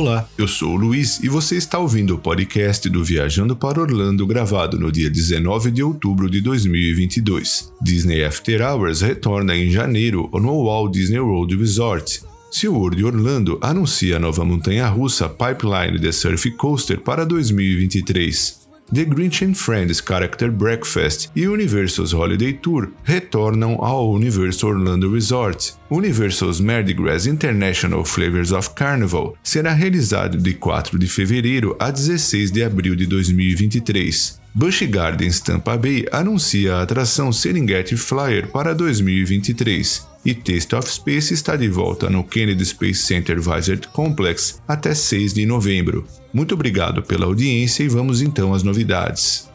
Olá, eu sou o Luiz e você está ouvindo o podcast do Viajando para Orlando gravado no dia 19 de outubro de 2022. Disney After Hours retorna em janeiro no Walt Disney World Resort. SeaWorld Orlando anuncia a nova montanha-russa Pipeline The Surf Coaster para 2023. The Grinch and Friends Character Breakfast e Universal's Holiday Tour retornam ao Universal Orlando Resort. Universal's Mardi Gras International Flavors of Carnival será realizado de 4 de fevereiro a 16 de abril de 2023. Busch Gardens Tampa Bay anuncia a atração Serengeti Flyer para 2023 e Taste of Space está de volta no Kennedy Space Center Visit Complex até 6 de novembro. Muito obrigado pela audiência e vamos então às novidades.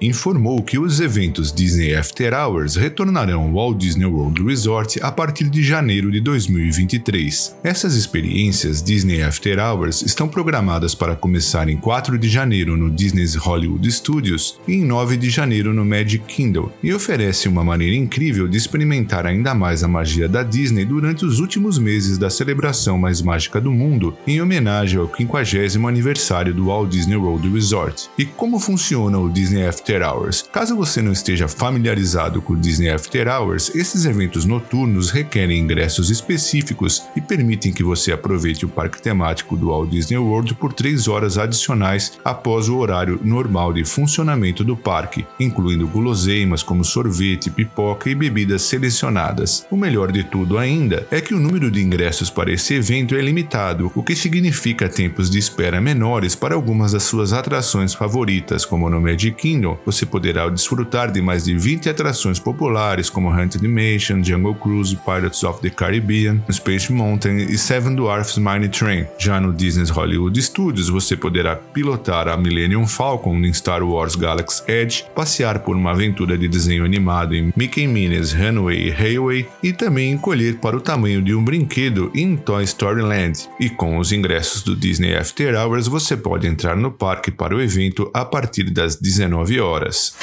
Informou que os eventos Disney After Hours retornarão ao Walt Disney World Resort a partir de janeiro de 2023. Essas experiências Disney After Hours estão programadas para começar em 4 de janeiro no Disney's Hollywood Studios e em 9 de janeiro no Magic Kingdom e oferece uma maneira incrível de experimentar ainda mais a magia da Disney durante os últimos meses da celebração mais mágica do mundo em homenagem ao 50 aniversário do Walt Disney World Resort. E como funciona o Disney After Hours. Caso você não esteja familiarizado com o Disney After Hours, esses eventos noturnos requerem ingressos específicos e permitem que você aproveite o parque temático do Walt Disney World por 3 horas adicionais após o horário normal de funcionamento do parque, incluindo guloseimas como sorvete, pipoca e bebidas selecionadas. O melhor de tudo ainda é que o número de ingressos para esse evento é limitado, o que significa tempos de espera menores para algumas das suas atrações favoritas, como no Magic Kingdom, você poderá desfrutar de mais de 20 atrações populares como Haunted Dimension, Jungle Cruise, Pirates of the Caribbean, Space Mountain e Seven Dwarfs Mine Train. Já no Disney's Hollywood Studios, você poderá pilotar a Millennium Falcon em Star Wars Galaxy Edge, passear por uma aventura de desenho animado em Mickey Minnie's Runway Railway e também encolher para o tamanho de um brinquedo em Toy Story Land. E com os ingressos do Disney After Hours, você pode entrar no parque para o evento a partir das 19 horas horas.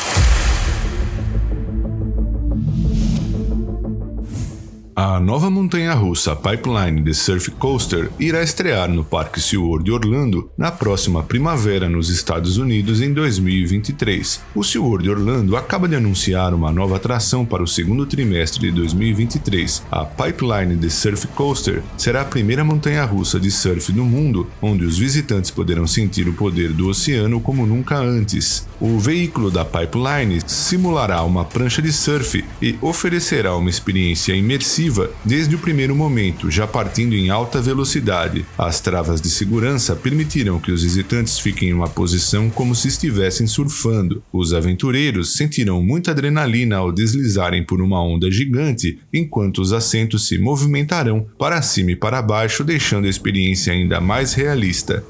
A nova montanha-russa Pipeline The Surf Coaster irá estrear no Parque SeaWorld de Orlando na próxima primavera nos Estados Unidos em 2023. O SeaWorld de Orlando acaba de anunciar uma nova atração para o segundo trimestre de 2023. A Pipeline The Surf Coaster será a primeira montanha-russa de surf do mundo onde os visitantes poderão sentir o poder do oceano como nunca antes. O veículo da Pipeline simulará uma prancha de surf e oferecerá uma experiência imersiva desde o primeiro momento, já partindo em alta velocidade. As travas de segurança permitiram que os visitantes fiquem em uma posição como se estivessem surfando. Os aventureiros sentirão muita adrenalina ao deslizarem por uma onda gigante, enquanto os assentos se movimentarão para cima e para baixo, deixando a experiência ainda mais realista.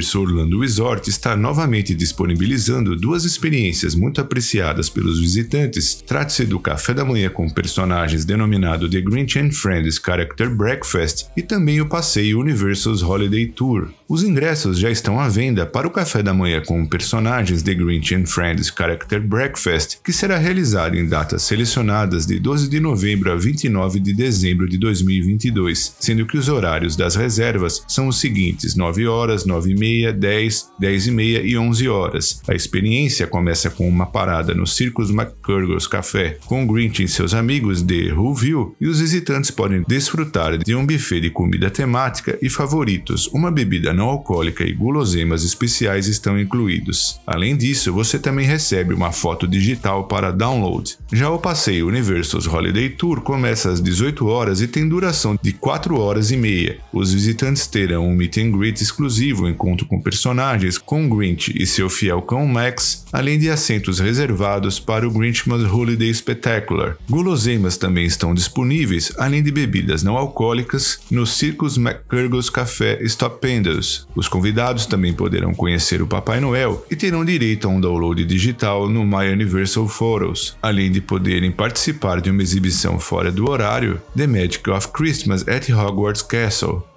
Universo Orlando Resort está novamente disponibilizando duas experiências muito apreciadas pelos visitantes. Trata-se do café da manhã com personagens denominado The Grinch and Friends Character Breakfast e também o passeio Universal's Holiday Tour. Os ingressos já estão à venda para o café da manhã com personagens The Grinch and Friends Character Breakfast, que será realizado em datas selecionadas de 12 de novembro a 29 de dezembro de 2022, sendo que os horários das reservas são os seguintes: 9 horas, 9 e meia, 10, 10 e meia e 11 horas. A experiência começa com uma parada no Circus McCurgles Café, com Grinch e seus amigos de Whoville, e os visitantes podem desfrutar de um buffet de comida temática e favoritos, uma bebida não alcoólica e guloseimas especiais estão incluídos. Além disso, você também recebe uma foto digital para download. Já o passeio Universal's Holiday Tour começa às 18 horas e tem duração de 4 horas e meia. Os visitantes terão um meet and greet exclusivo, encontro com personagens, com Grinch e seu fiel cão Max, além de assentos reservados para o Grinchmas Holiday Spectacular. Guloseimas também estão disponíveis, além de bebidas não alcoólicas, no Circus McCurgles Café Stupendous, os convidados também poderão conhecer o Papai Noel e terão direito a um download digital no My Universal Photos, além de poderem participar de uma exibição fora do horário, The Magic of Christmas at Hogwarts Castle.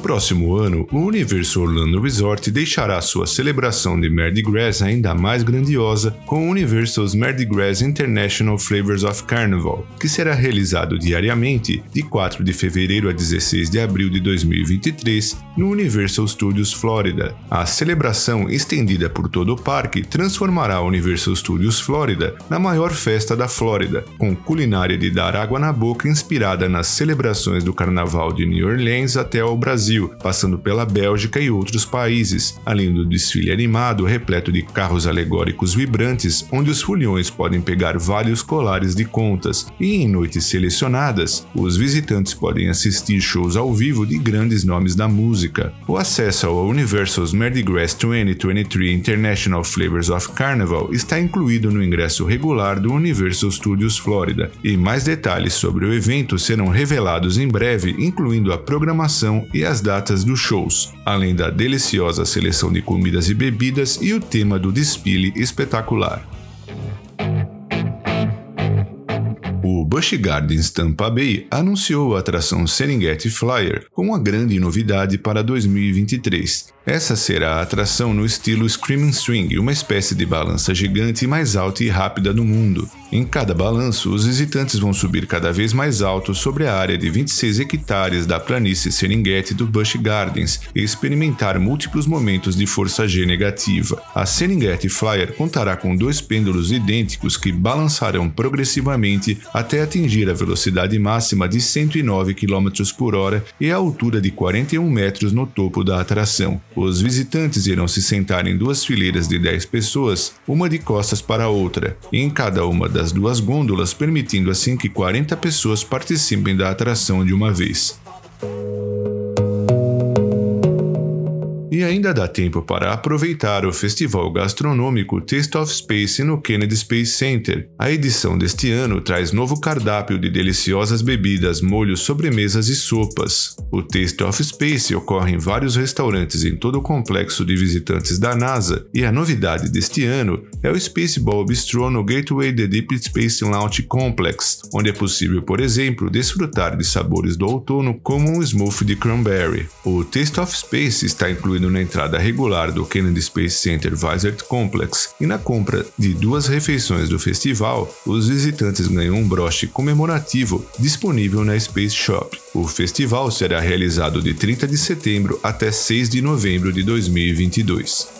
Próximo ano, o Universo Orlando Resort deixará sua celebração de Mardi Gras ainda mais grandiosa com o Universal's Mardi Gras International Flavors of Carnival, que será realizado diariamente de 4 de fevereiro a 16 de abril de 2023 no Universal Studios Florida. A celebração, estendida por todo o parque, transformará o Universal Studios Florida na maior festa da Flórida, com culinária de dar água na boca inspirada nas celebrações do Carnaval de New Orleans até ao Brasil Brasil, passando pela Bélgica e outros países, além do desfile animado repleto de carros alegóricos vibrantes, onde os foliões podem pegar vários colares de contas, e em noites selecionadas, os visitantes podem assistir shows ao vivo de grandes nomes da música. O acesso ao Universal's Mardi Gras 2023 International Flavors of Carnival está incluído no ingresso regular do Universal Studios Florida, e mais detalhes sobre o evento serão revelados em breve, incluindo a programação e e as datas dos shows, além da deliciosa seleção de comidas e bebidas e o tema do desfile espetacular. O Busch Gardens Tampa Bay anunciou a atração Serengeti Flyer com uma grande novidade para 2023. Essa será a atração no estilo Screaming Swing, uma espécie de balança gigante mais alta e rápida do mundo. Em cada balanço, os visitantes vão subir cada vez mais alto sobre a área de 26 hectares da planície Serengeti do Busch Gardens e experimentar múltiplos momentos de força G negativa. A Serengeti Flyer contará com dois pêndulos idênticos que balançarão progressivamente até atingir a velocidade máxima de 109 km por hora e a altura de 41 metros no topo da atração. Os visitantes irão se sentar em duas fileiras de 10 pessoas, uma de costas para a outra, e em cada uma das duas gôndolas, permitindo assim que 40 pessoas participem da atração de uma vez. E ainda dá tempo para aproveitar o festival gastronômico Taste of Space no Kennedy Space Center. A edição deste ano traz novo cardápio de deliciosas bebidas, molhos, sobremesas e sopas. O Taste of Space ocorre em vários restaurantes em todo o complexo de visitantes da NASA, e a novidade deste ano é o Spaceball Bistro no Gateway The Deep Space Launch Complex, onde é possível, por exemplo, desfrutar de sabores do outono como um smoothie de cranberry. O Taste of Space está incluído na entrada regular do Kennedy Space Center Visit Complex, e na compra de duas refeições do festival, os visitantes ganham um broche comemorativo disponível na Space Shop. O festival será realizado de 30 de setembro até 6 de novembro de 2022.